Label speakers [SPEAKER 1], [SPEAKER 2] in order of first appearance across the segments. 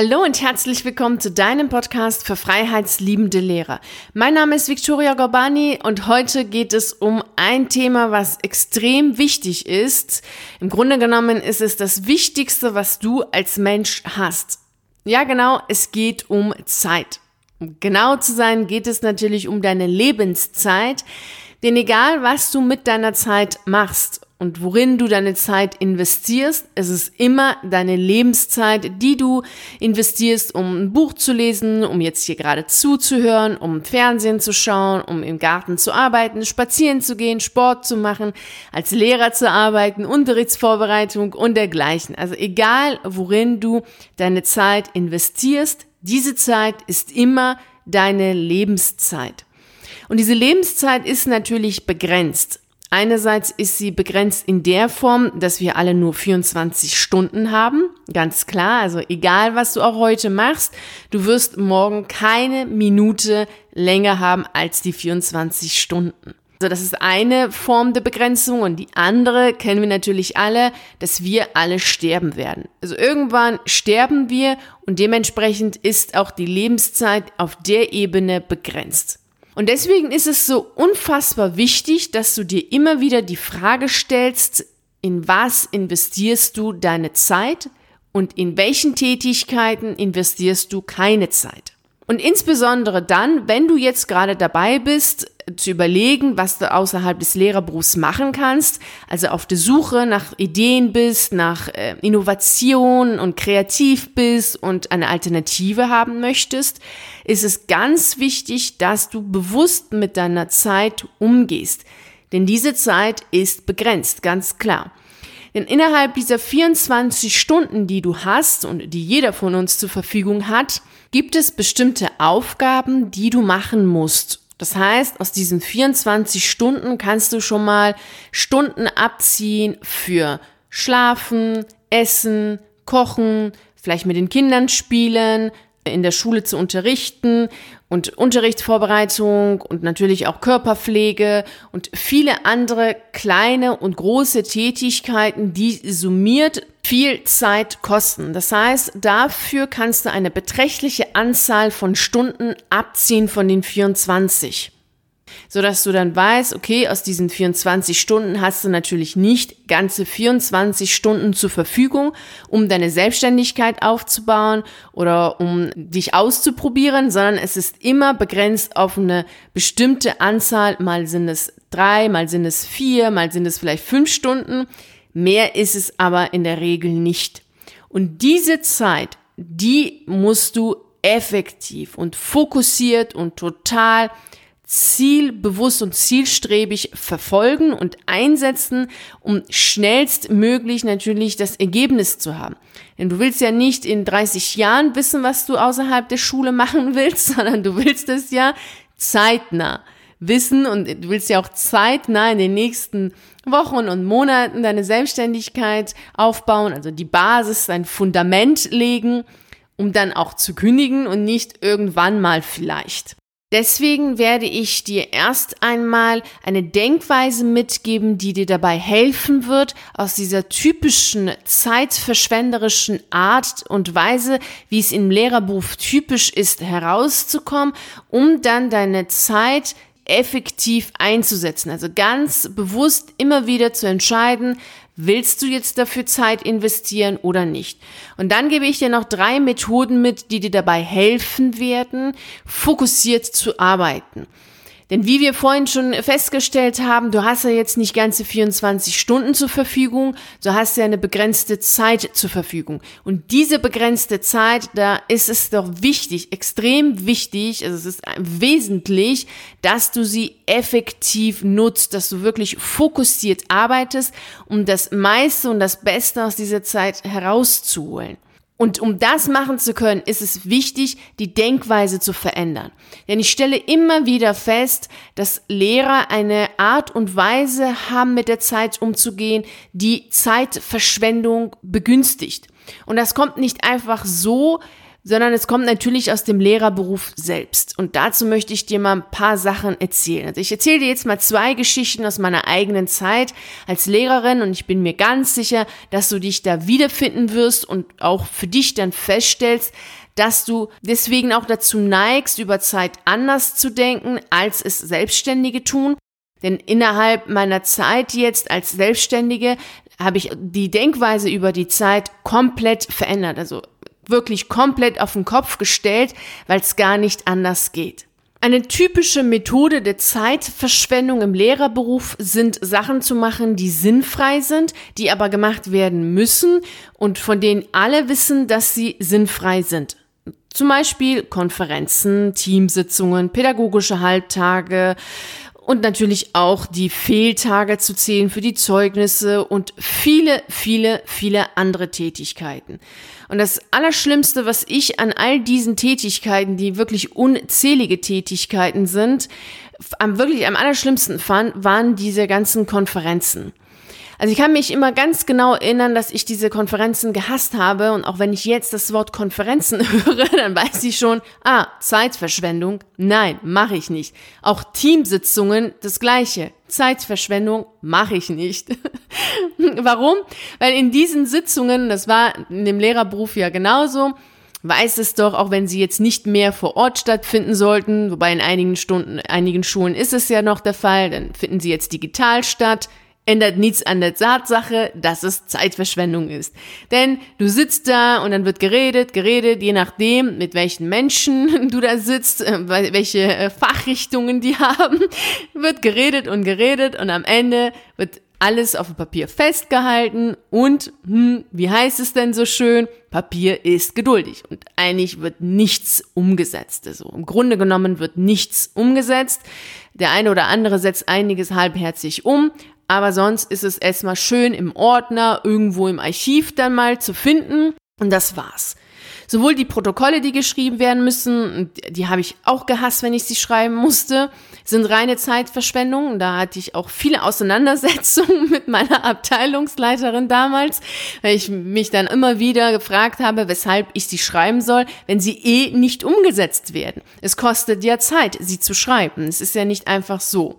[SPEAKER 1] Hallo und herzlich willkommen zu deinem Podcast für freiheitsliebende Lehrer. Mein Name ist Victoria Gorbani und heute geht es um ein Thema, was extrem wichtig ist. Im Grunde genommen ist es das Wichtigste, was du als Mensch hast. Ja, genau, es geht um Zeit. Um genau zu sein, geht es natürlich um deine Lebenszeit. Denn egal, was du mit deiner Zeit machst und worin du deine Zeit investierst. Es ist immer deine Lebenszeit, die du investierst, um ein Buch zu lesen, um jetzt hier gerade zuzuhören, um Fernsehen zu schauen, um im Garten zu arbeiten, spazieren zu gehen, Sport zu machen, als Lehrer zu arbeiten, Unterrichtsvorbereitung und dergleichen. Also egal, worin du deine Zeit investierst, diese Zeit ist immer deine Lebenszeit. Und diese Lebenszeit ist natürlich begrenzt. Einerseits ist sie begrenzt in der Form, dass wir alle nur 24 Stunden haben. Ganz klar. Also egal, was du auch heute machst, du wirst morgen keine Minute länger haben als die 24 Stunden. Also das ist eine Form der Begrenzung und die andere kennen wir natürlich alle, dass wir alle sterben werden. Also irgendwann sterben wir und dementsprechend ist auch die Lebenszeit auf der Ebene begrenzt. Und deswegen ist es so unfassbar wichtig, dass du dir immer wieder die Frage stellst, in was investierst du deine Zeit und in welchen Tätigkeiten investierst du keine Zeit. Und insbesondere dann, wenn du jetzt gerade dabei bist, zu überlegen, was du außerhalb des Lehrerberufs machen kannst, also auf der Suche nach Ideen bist, nach äh, Innovation und kreativ bist und eine Alternative haben möchtest, ist es ganz wichtig, dass du bewusst mit deiner Zeit umgehst. Denn diese Zeit ist begrenzt, ganz klar. Denn innerhalb dieser 24 Stunden, die du hast und die jeder von uns zur Verfügung hat, gibt es bestimmte Aufgaben, die du machen musst das heißt, aus diesen 24 Stunden kannst du schon mal Stunden abziehen für Schlafen, Essen, Kochen, vielleicht mit den Kindern spielen, in der Schule zu unterrichten und Unterrichtsvorbereitung und natürlich auch Körperpflege und viele andere kleine und große Tätigkeiten, die summiert viel Zeit kosten. Das heißt, dafür kannst du eine beträchtliche Anzahl von Stunden abziehen von den 24 so dass du dann weißt, okay, aus diesen 24 Stunden hast du natürlich nicht ganze 24 Stunden zur Verfügung, um deine Selbstständigkeit aufzubauen oder um dich auszuprobieren, sondern es ist immer begrenzt auf eine bestimmte Anzahl, mal sind es drei, mal sind es vier, mal sind es vielleicht fünf Stunden, mehr ist es aber in der Regel nicht. Und diese Zeit, die musst du effektiv und fokussiert und total zielbewusst und zielstrebig verfolgen und einsetzen, um schnellstmöglich natürlich das Ergebnis zu haben. Denn du willst ja nicht in 30 Jahren wissen, was du außerhalb der Schule machen willst, sondern du willst es ja zeitnah wissen und du willst ja auch zeitnah in den nächsten Wochen und Monaten deine Selbstständigkeit aufbauen, also die Basis, dein Fundament legen, um dann auch zu kündigen und nicht irgendwann mal vielleicht. Deswegen werde ich dir erst einmal eine Denkweise mitgeben, die dir dabei helfen wird, aus dieser typischen zeitverschwenderischen Art und Weise, wie es im Lehrerberuf typisch ist, herauszukommen, um dann deine Zeit effektiv einzusetzen. Also ganz bewusst immer wieder zu entscheiden, Willst du jetzt dafür Zeit investieren oder nicht? Und dann gebe ich dir noch drei Methoden mit, die dir dabei helfen werden, fokussiert zu arbeiten. Denn wie wir vorhin schon festgestellt haben, du hast ja jetzt nicht ganze 24 Stunden zur Verfügung, du hast ja eine begrenzte Zeit zur Verfügung. Und diese begrenzte Zeit, da ist es doch wichtig, extrem wichtig, also es ist wesentlich, dass du sie effektiv nutzt, dass du wirklich fokussiert arbeitest, um das meiste und das Beste aus dieser Zeit herauszuholen. Und um das machen zu können, ist es wichtig, die Denkweise zu verändern. Denn ich stelle immer wieder fest, dass Lehrer eine Art und Weise haben, mit der Zeit umzugehen, die Zeitverschwendung begünstigt. Und das kommt nicht einfach so, sondern es kommt natürlich aus dem Lehrerberuf selbst. Und dazu möchte ich dir mal ein paar Sachen erzählen. Also ich erzähle dir jetzt mal zwei Geschichten aus meiner eigenen Zeit als Lehrerin und ich bin mir ganz sicher, dass du dich da wiederfinden wirst und auch für dich dann feststellst, dass du deswegen auch dazu neigst, über Zeit anders zu denken, als es Selbstständige tun. Denn innerhalb meiner Zeit jetzt als Selbstständige habe ich die Denkweise über die Zeit komplett verändert. Also wirklich komplett auf den Kopf gestellt, weil es gar nicht anders geht. Eine typische Methode der Zeitverschwendung im Lehrerberuf sind Sachen zu machen, die sinnfrei sind, die aber gemacht werden müssen und von denen alle wissen, dass sie sinnfrei sind. Zum Beispiel Konferenzen, Teamsitzungen, pädagogische Halbtage und natürlich auch die Fehltage zu zählen für die Zeugnisse und viele, viele, viele andere Tätigkeiten. Und das Allerschlimmste, was ich an all diesen Tätigkeiten, die wirklich unzählige Tätigkeiten sind, am wirklich am allerschlimmsten fand, waren diese ganzen Konferenzen. Also ich kann mich immer ganz genau erinnern, dass ich diese Konferenzen gehasst habe und auch wenn ich jetzt das Wort Konferenzen höre, dann weiß ich schon, ah, Zeitverschwendung. Nein, mache ich nicht. Auch Teamsitzungen, das gleiche. Zeitverschwendung mache ich nicht. Warum? Weil in diesen Sitzungen, das war in dem Lehrerberuf ja genauso, weiß es doch, auch wenn sie jetzt nicht mehr vor Ort stattfinden sollten, wobei in einigen Stunden, einigen Schulen ist es ja noch der Fall, dann finden sie jetzt digital statt ändert nichts an der Tatsache, dass es Zeitverschwendung ist. Denn du sitzt da und dann wird geredet, geredet, je nachdem, mit welchen Menschen du da sitzt, äh, welche äh, Fachrichtungen die haben, wird geredet und geredet und am Ende wird alles auf dem Papier festgehalten und, hm, wie heißt es denn so schön? Papier ist geduldig und eigentlich wird nichts umgesetzt. Also im Grunde genommen wird nichts umgesetzt. Der eine oder andere setzt einiges halbherzig um, aber sonst ist es erstmal schön im Ordner, irgendwo im Archiv dann mal zu finden. Und das war's. Sowohl die Protokolle, die geschrieben werden müssen, die habe ich auch gehasst, wenn ich sie schreiben musste, sind reine Zeitverschwendung. Da hatte ich auch viele Auseinandersetzungen mit meiner Abteilungsleiterin damals, weil ich mich dann immer wieder gefragt habe, weshalb ich sie schreiben soll, wenn sie eh nicht umgesetzt werden. Es kostet ja Zeit, sie zu schreiben. Es ist ja nicht einfach so.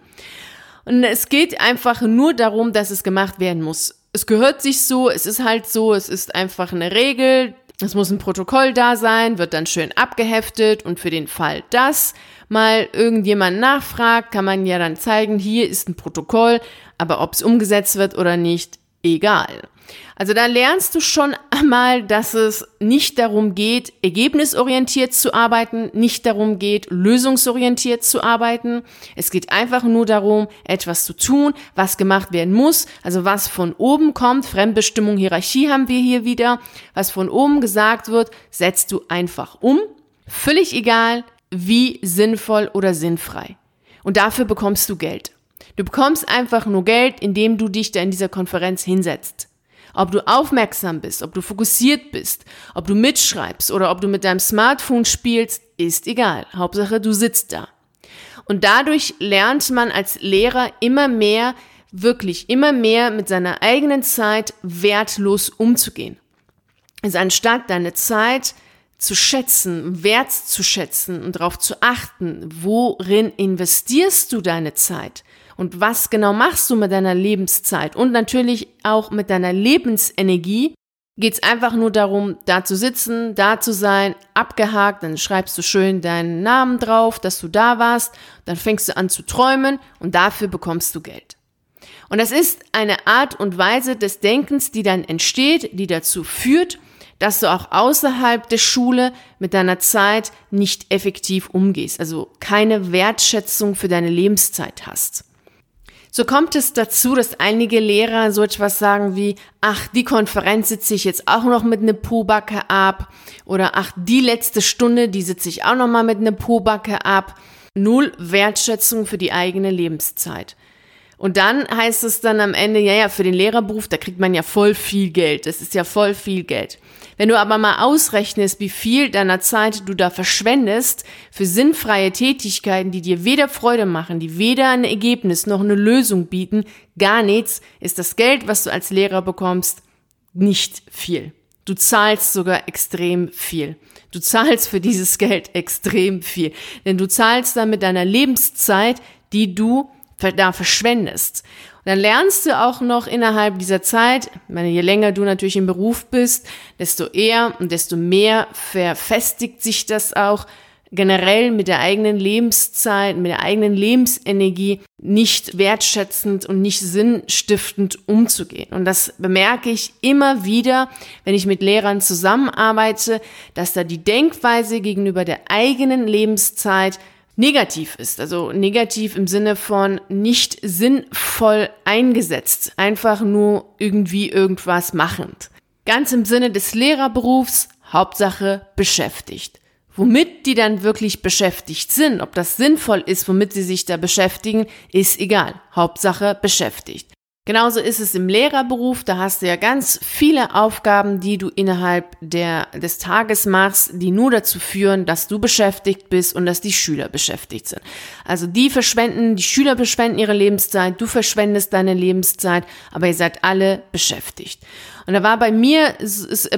[SPEAKER 1] Und es geht einfach nur darum, dass es gemacht werden muss. Es gehört sich so, es ist halt so, es ist einfach eine Regel. Es muss ein Protokoll da sein, wird dann schön abgeheftet und für den Fall, dass mal irgendjemand nachfragt, kann man ja dann zeigen, hier ist ein Protokoll, aber ob es umgesetzt wird oder nicht, egal. Also da lernst du schon einmal, dass es nicht darum geht, ergebnisorientiert zu arbeiten, nicht darum geht, lösungsorientiert zu arbeiten. Es geht einfach nur darum, etwas zu tun, was gemacht werden muss, also was von oben kommt. Fremdbestimmung, Hierarchie haben wir hier wieder. Was von oben gesagt wird, setzt du einfach um. Völlig egal, wie sinnvoll oder sinnfrei. Und dafür bekommst du Geld. Du bekommst einfach nur Geld, indem du dich da in dieser Konferenz hinsetzt. Ob du aufmerksam bist, ob du fokussiert bist, ob du mitschreibst oder ob du mit deinem Smartphone spielst, ist egal. Hauptsache, du sitzt da. Und dadurch lernt man als Lehrer immer mehr, wirklich immer mehr mit seiner eigenen Zeit wertlos umzugehen. Also anstatt deine Zeit zu schätzen, wert zu schätzen und darauf zu achten, worin investierst du deine Zeit? Und was genau machst du mit deiner Lebenszeit und natürlich auch mit deiner Lebensenergie, geht es einfach nur darum, da zu sitzen, da zu sein, abgehakt, dann schreibst du schön deinen Namen drauf, dass du da warst, dann fängst du an zu träumen und dafür bekommst du Geld. Und das ist eine Art und Weise des Denkens, die dann entsteht, die dazu führt, dass du auch außerhalb der Schule mit deiner Zeit nicht effektiv umgehst, also keine Wertschätzung für deine Lebenszeit hast. So kommt es dazu, dass einige Lehrer so etwas sagen wie, ach, die Konferenz sitze ich jetzt auch noch mit ne Pobacke ab oder ach, die letzte Stunde, die sitze ich auch noch mal mit ne Pobacke ab. Null Wertschätzung für die eigene Lebenszeit. Und dann heißt es dann am Ende, ja, ja, für den Lehrerberuf, da kriegt man ja voll viel Geld. Das ist ja voll viel Geld. Wenn du aber mal ausrechnest, wie viel deiner Zeit du da verschwendest für sinnfreie Tätigkeiten, die dir weder Freude machen, die weder ein Ergebnis noch eine Lösung bieten, gar nichts, ist das Geld, was du als Lehrer bekommst, nicht viel. Du zahlst sogar extrem viel. Du zahlst für dieses Geld extrem viel. Denn du zahlst dann mit deiner Lebenszeit, die du da verschwendest. Und dann lernst du auch noch innerhalb dieser Zeit, meine, je länger du natürlich im Beruf bist, desto eher und desto mehr verfestigt sich das auch, generell mit der eigenen Lebenszeit, mit der eigenen Lebensenergie nicht wertschätzend und nicht sinnstiftend umzugehen. Und das bemerke ich immer wieder, wenn ich mit Lehrern zusammenarbeite, dass da die Denkweise gegenüber der eigenen Lebenszeit negativ ist. Also negativ im Sinne von nicht sinnvoll eingesetzt, einfach nur irgendwie irgendwas machend. Ganz im Sinne des Lehrerberufs, Hauptsache beschäftigt. Womit die dann wirklich beschäftigt sind, ob das sinnvoll ist, womit sie sich da beschäftigen, ist egal. Hauptsache beschäftigt. Genauso ist es im Lehrerberuf, da hast du ja ganz viele Aufgaben, die du innerhalb der, des Tages machst, die nur dazu führen, dass du beschäftigt bist und dass die Schüler beschäftigt sind. Also die verschwenden, die Schüler verschwenden ihre Lebenszeit, du verschwendest deine Lebenszeit, aber ihr seid alle beschäftigt. Und da war bei mir,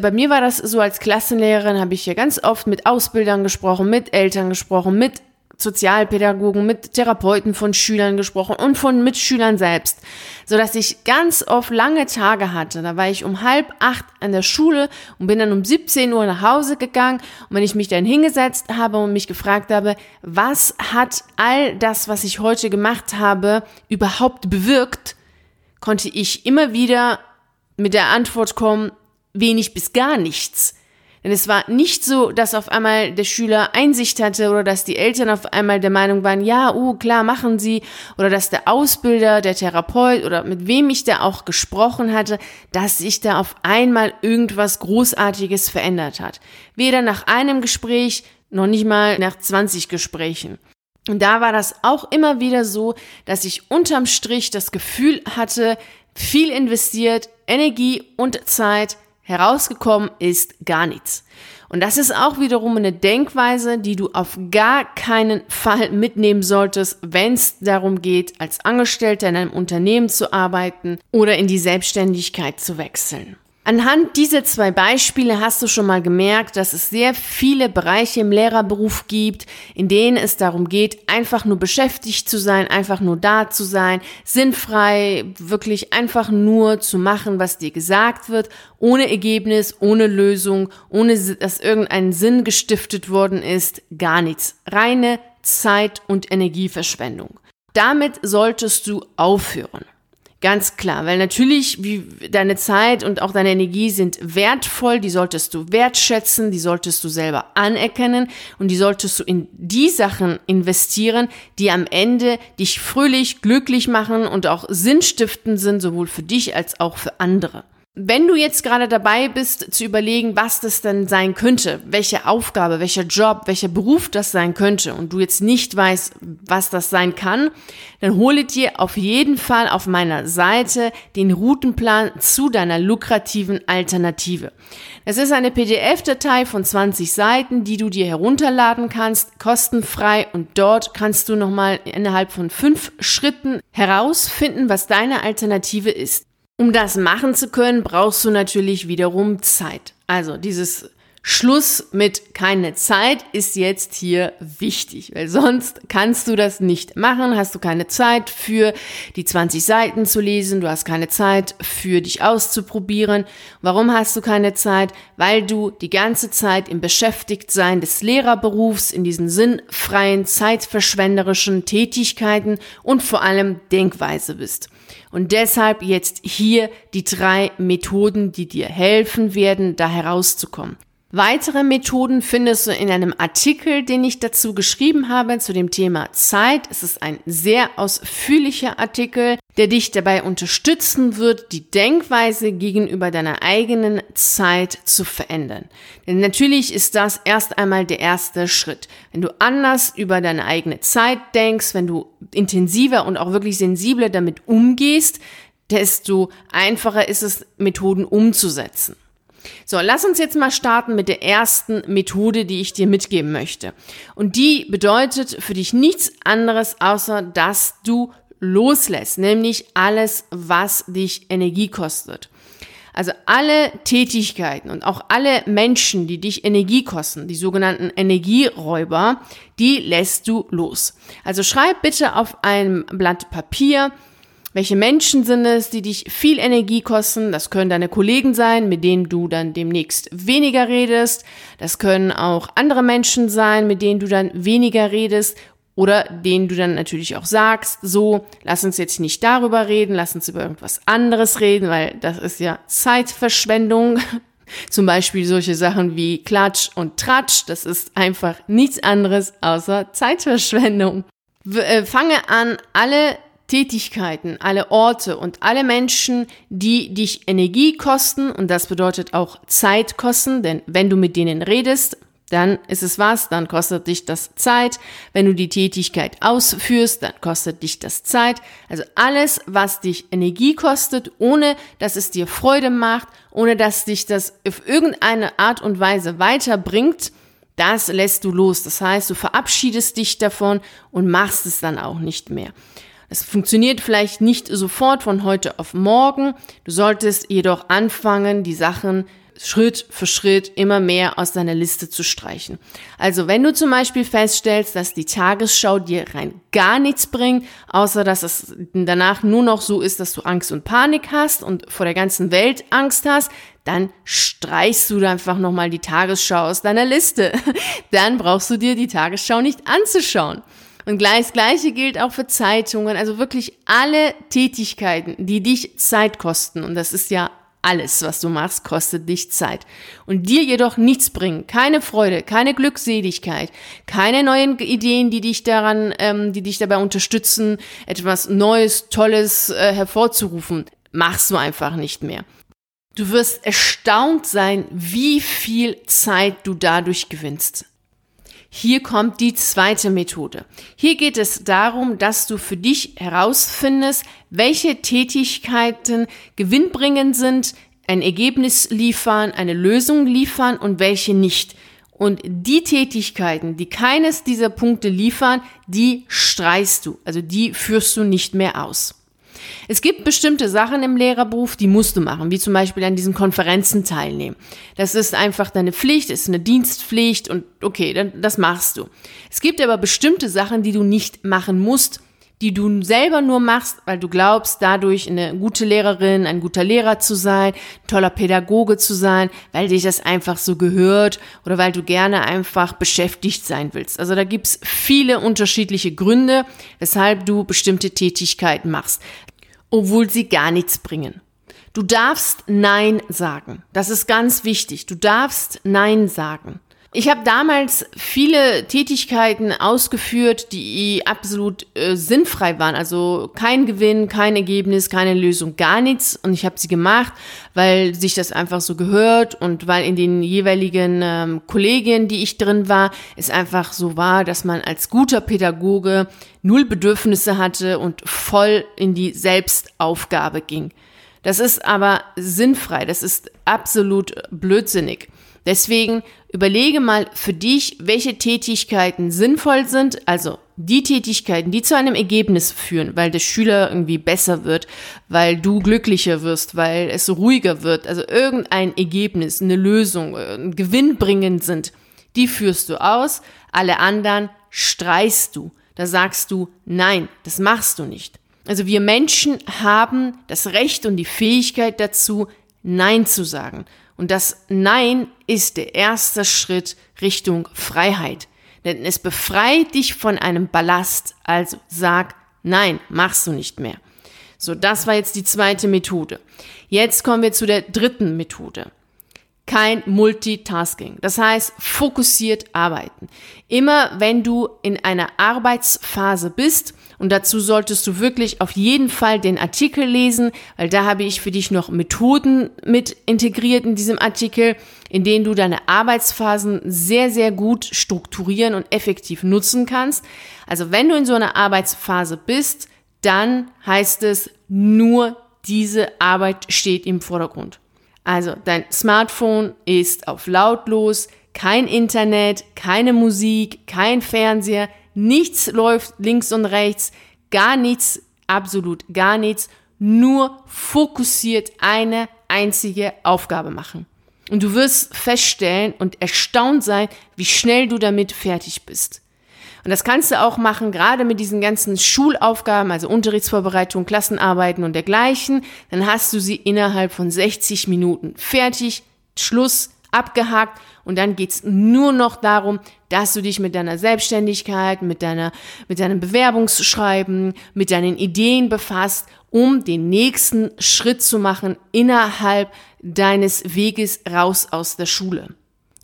[SPEAKER 1] bei mir war das so als Klassenlehrerin, habe ich hier ganz oft mit Ausbildern gesprochen, mit Eltern gesprochen, mit Sozialpädagogen, mit Therapeuten von Schülern gesprochen und von Mitschülern selbst, so dass ich ganz oft lange Tage hatte. Da war ich um halb acht an der Schule und bin dann um 17 Uhr nach Hause gegangen. Und wenn ich mich dann hingesetzt habe und mich gefragt habe, was hat all das, was ich heute gemacht habe, überhaupt bewirkt, konnte ich immer wieder mit der Antwort kommen, wenig bis gar nichts. Denn es war nicht so, dass auf einmal der Schüler Einsicht hatte oder dass die Eltern auf einmal der Meinung waren, ja, oh, klar, machen sie, oder dass der Ausbilder, der Therapeut oder mit wem ich da auch gesprochen hatte, dass sich da auf einmal irgendwas Großartiges verändert hat. Weder nach einem Gespräch, noch nicht mal nach 20 Gesprächen. Und da war das auch immer wieder so, dass ich unterm Strich das Gefühl hatte, viel investiert, Energie und Zeit, herausgekommen ist gar nichts. Und das ist auch wiederum eine Denkweise, die du auf gar keinen Fall mitnehmen solltest, wenn es darum geht, als Angestellter in einem Unternehmen zu arbeiten oder in die Selbstständigkeit zu wechseln. Anhand dieser zwei Beispiele hast du schon mal gemerkt, dass es sehr viele Bereiche im Lehrerberuf gibt, in denen es darum geht, einfach nur beschäftigt zu sein, einfach nur da zu sein, sinnfrei, wirklich einfach nur zu machen, was dir gesagt wird, ohne Ergebnis, ohne Lösung, ohne dass irgendein Sinn gestiftet worden ist, gar nichts. Reine Zeit- und Energieverschwendung. Damit solltest du aufhören. Ganz klar, weil natürlich wie deine Zeit und auch deine Energie sind wertvoll, die solltest du wertschätzen, die solltest du selber anerkennen und die solltest du in die Sachen investieren, die am Ende dich fröhlich, glücklich machen und auch sinnstiftend sind, sowohl für dich als auch für andere. Wenn du jetzt gerade dabei bist zu überlegen, was das denn sein könnte, welche Aufgabe, welcher Job, welcher Beruf das sein könnte und du jetzt nicht weißt, was das sein kann, dann hole dir auf jeden Fall auf meiner Seite den Routenplan zu deiner lukrativen Alternative. Es ist eine PDF-Datei von 20 Seiten, die du dir herunterladen kannst, kostenfrei und dort kannst du nochmal innerhalb von fünf Schritten herausfinden, was deine Alternative ist. Um das machen zu können, brauchst du natürlich wiederum Zeit. Also dieses Schluss mit keine Zeit ist jetzt hier wichtig, weil sonst kannst du das nicht machen, hast du keine Zeit für die 20 Seiten zu lesen, du hast keine Zeit für dich auszuprobieren. Warum hast du keine Zeit? Weil du die ganze Zeit im Beschäftigtsein des Lehrerberufs, in diesen sinnfreien, zeitverschwenderischen Tätigkeiten und vor allem Denkweise bist. Und deshalb jetzt hier die drei Methoden, die dir helfen werden, da herauszukommen. Weitere Methoden findest du in einem Artikel, den ich dazu geschrieben habe zu dem Thema Zeit. Es ist ein sehr ausführlicher Artikel, der dich dabei unterstützen wird, die Denkweise gegenüber deiner eigenen Zeit zu verändern. Denn natürlich ist das erst einmal der erste Schritt. Wenn du anders über deine eigene Zeit denkst, wenn du intensiver und auch wirklich sensibler damit umgehst, desto einfacher ist es, Methoden umzusetzen. So, lass uns jetzt mal starten mit der ersten Methode, die ich dir mitgeben möchte. Und die bedeutet für dich nichts anderes, außer dass du loslässt, nämlich alles, was dich Energie kostet. Also alle Tätigkeiten und auch alle Menschen, die dich Energie kosten, die sogenannten Energieräuber, die lässt du los. Also schreib bitte auf einem Blatt Papier, welche Menschen sind es, die dich viel Energie kosten? Das können deine Kollegen sein, mit denen du dann demnächst weniger redest. Das können auch andere Menschen sein, mit denen du dann weniger redest oder denen du dann natürlich auch sagst, so, lass uns jetzt nicht darüber reden, lass uns über irgendwas anderes reden, weil das ist ja Zeitverschwendung. Zum Beispiel solche Sachen wie Klatsch und Tratsch, das ist einfach nichts anderes außer Zeitverschwendung. Äh, fange an, alle Tätigkeiten, alle Orte und alle Menschen, die dich Energie kosten, und das bedeutet auch Zeit kosten, denn wenn du mit denen redest, dann ist es was, dann kostet dich das Zeit. Wenn du die Tätigkeit ausführst, dann kostet dich das Zeit. Also alles, was dich Energie kostet, ohne dass es dir Freude macht, ohne dass dich das auf irgendeine Art und Weise weiterbringt, das lässt du los. Das heißt, du verabschiedest dich davon und machst es dann auch nicht mehr. Es funktioniert vielleicht nicht sofort von heute auf morgen. Du solltest jedoch anfangen, die Sachen Schritt für Schritt immer mehr aus deiner Liste zu streichen. Also wenn du zum Beispiel feststellst, dass die Tagesschau dir rein gar nichts bringt, außer dass es danach nur noch so ist, dass du Angst und Panik hast und vor der ganzen Welt Angst hast, dann streichst du einfach nochmal die Tagesschau aus deiner Liste. Dann brauchst du dir die Tagesschau nicht anzuschauen. Und gleich, das Gleiche gilt auch für Zeitungen, also wirklich alle Tätigkeiten, die dich Zeit kosten. Und das ist ja alles, was du machst, kostet dich Zeit. Und dir jedoch nichts bringen, keine Freude, keine Glückseligkeit, keine neuen Ideen, die dich daran, ähm, die dich dabei unterstützen, etwas Neues, Tolles äh, hervorzurufen, machst du einfach nicht mehr. Du wirst erstaunt sein, wie viel Zeit du dadurch gewinnst. Hier kommt die zweite Methode. Hier geht es darum, dass du für dich herausfindest, welche Tätigkeiten gewinnbringend sind, ein Ergebnis liefern, eine Lösung liefern und welche nicht. Und die Tätigkeiten, die keines dieser Punkte liefern, die streichst du, also die führst du nicht mehr aus. Es gibt bestimmte Sachen im Lehrerberuf, die musst du machen, wie zum Beispiel an diesen Konferenzen teilnehmen. Das ist einfach deine Pflicht, ist eine Dienstpflicht und okay, dann, das machst du. Es gibt aber bestimmte Sachen, die du nicht machen musst, die du selber nur machst, weil du glaubst, dadurch eine gute Lehrerin, ein guter Lehrer zu sein, ein toller Pädagoge zu sein, weil dich das einfach so gehört oder weil du gerne einfach beschäftigt sein willst. Also da gibt's viele unterschiedliche Gründe, weshalb du bestimmte Tätigkeiten machst obwohl sie gar nichts bringen. Du darfst Nein sagen. Das ist ganz wichtig. Du darfst Nein sagen. Ich habe damals viele Tätigkeiten ausgeführt, die absolut äh, sinnfrei waren. Also kein Gewinn, kein Ergebnis, keine Lösung, gar nichts. Und ich habe sie gemacht, weil sich das einfach so gehört und weil in den jeweiligen ähm, Kollegien, die ich drin war, es einfach so war, dass man als guter Pädagoge null Bedürfnisse hatte und voll in die Selbstaufgabe ging. Das ist aber sinnfrei, das ist absolut blödsinnig. Deswegen überlege mal für dich, welche Tätigkeiten sinnvoll sind, also die Tätigkeiten, die zu einem Ergebnis führen, weil der Schüler irgendwie besser wird, weil du glücklicher wirst, weil es ruhiger wird, also irgendein Ergebnis, eine Lösung, äh, ein Gewinn bringend sind, die führst du aus, alle anderen streichst du. Da sagst du, nein, das machst du nicht. Also wir Menschen haben das Recht und die Fähigkeit dazu, Nein zu sagen. Und das Nein ist der erste Schritt Richtung Freiheit. Denn es befreit dich von einem Ballast. Also sag Nein, machst du nicht mehr. So, das war jetzt die zweite Methode. Jetzt kommen wir zu der dritten Methode kein Multitasking. Das heißt, fokussiert arbeiten. Immer wenn du in einer Arbeitsphase bist, und dazu solltest du wirklich auf jeden Fall den Artikel lesen, weil da habe ich für dich noch Methoden mit integriert in diesem Artikel, in denen du deine Arbeitsphasen sehr, sehr gut strukturieren und effektiv nutzen kannst. Also wenn du in so einer Arbeitsphase bist, dann heißt es nur diese Arbeit steht im Vordergrund. Also dein Smartphone ist auf lautlos, kein Internet, keine Musik, kein Fernseher, nichts läuft links und rechts, gar nichts, absolut gar nichts, nur fokussiert eine einzige Aufgabe machen. Und du wirst feststellen und erstaunt sein, wie schnell du damit fertig bist. Und das kannst du auch machen, gerade mit diesen ganzen Schulaufgaben, also Unterrichtsvorbereitung, Klassenarbeiten und dergleichen. Dann hast du sie innerhalb von 60 Minuten fertig, Schluss, abgehakt und dann geht's nur noch darum, dass du dich mit deiner Selbstständigkeit, mit deiner, mit deinem Bewerbungsschreiben, mit deinen Ideen befasst, um den nächsten Schritt zu machen innerhalb deines Weges raus aus der Schule.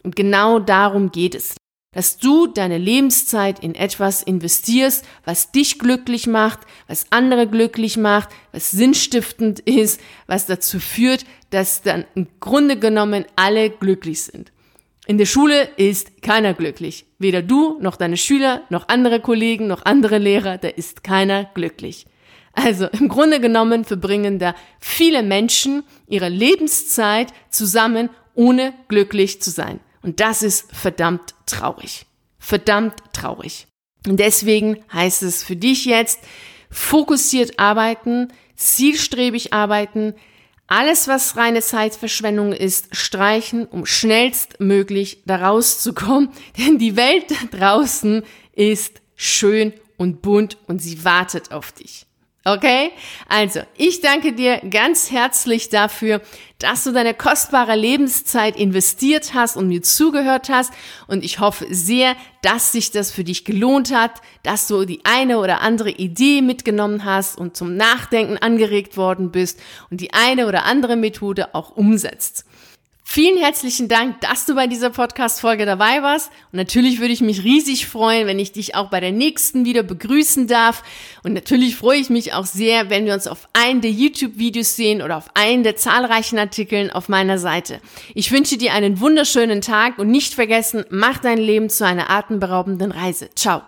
[SPEAKER 1] Und genau darum geht es dass du deine Lebenszeit in etwas investierst, was dich glücklich macht, was andere glücklich macht, was sinnstiftend ist, was dazu führt, dass dann im Grunde genommen alle glücklich sind. In der Schule ist keiner glücklich. Weder du, noch deine Schüler, noch andere Kollegen, noch andere Lehrer, da ist keiner glücklich. Also im Grunde genommen verbringen da viele Menschen ihre Lebenszeit zusammen, ohne glücklich zu sein. Und das ist verdammt traurig. Verdammt traurig. Und deswegen heißt es für dich jetzt, fokussiert arbeiten, zielstrebig arbeiten, alles, was reine Zeitverschwendung ist, streichen, um schnellstmöglich da rauszukommen. Denn die Welt da draußen ist schön und bunt und sie wartet auf dich. Okay? Also, ich danke dir ganz herzlich dafür, dass du deine kostbare Lebenszeit investiert hast und mir zugehört hast. Und ich hoffe sehr, dass sich das für dich gelohnt hat, dass du die eine oder andere Idee mitgenommen hast und zum Nachdenken angeregt worden bist und die eine oder andere Methode auch umsetzt. Vielen herzlichen Dank, dass du bei dieser Podcast-Folge dabei warst. Und natürlich würde ich mich riesig freuen, wenn ich dich auch bei der nächsten wieder begrüßen darf. Und natürlich freue ich mich auch sehr, wenn wir uns auf einen der YouTube-Videos sehen oder auf einen der zahlreichen Artikeln auf meiner Seite. Ich wünsche dir einen wunderschönen Tag und nicht vergessen, mach dein Leben zu einer atemberaubenden Reise. Ciao.